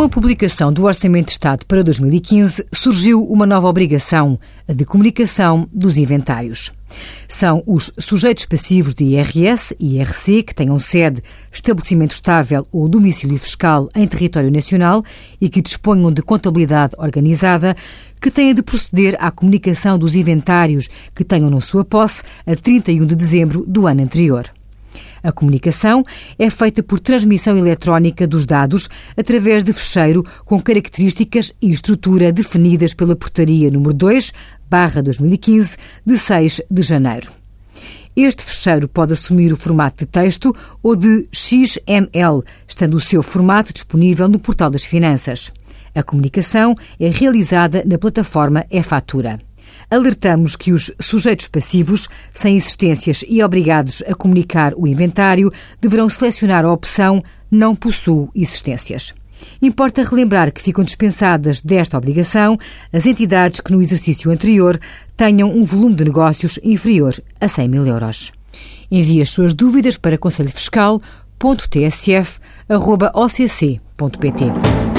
Com a publicação do Orçamento de Estado para 2015, surgiu uma nova obrigação, a de comunicação dos inventários. São os sujeitos passivos de IRS e IRC que tenham sede, estabelecimento estável ou domicílio fiscal em território nacional e que disponham de contabilidade organizada, que têm de proceder à comunicação dos inventários que tenham na sua posse a 31 de dezembro do ano anterior. A comunicação é feita por transmissão eletrónica dos dados através de fecheiro com características e estrutura definidas pela Portaria número 2, barra 2015, de 6 de janeiro. Este fecheiro pode assumir o formato de texto ou de XML, estando o seu formato disponível no Portal das Finanças. A comunicação é realizada na plataforma e-fatura alertamos que os sujeitos passivos, sem existências e obrigados a comunicar o inventário, deverão selecionar a opção Não possuo existências. Importa relembrar que ficam dispensadas desta obrigação as entidades que no exercício anterior tenham um volume de negócios inferior a 100 mil euros. Envie as suas dúvidas para conselhofiscal.tsf.occ.pt.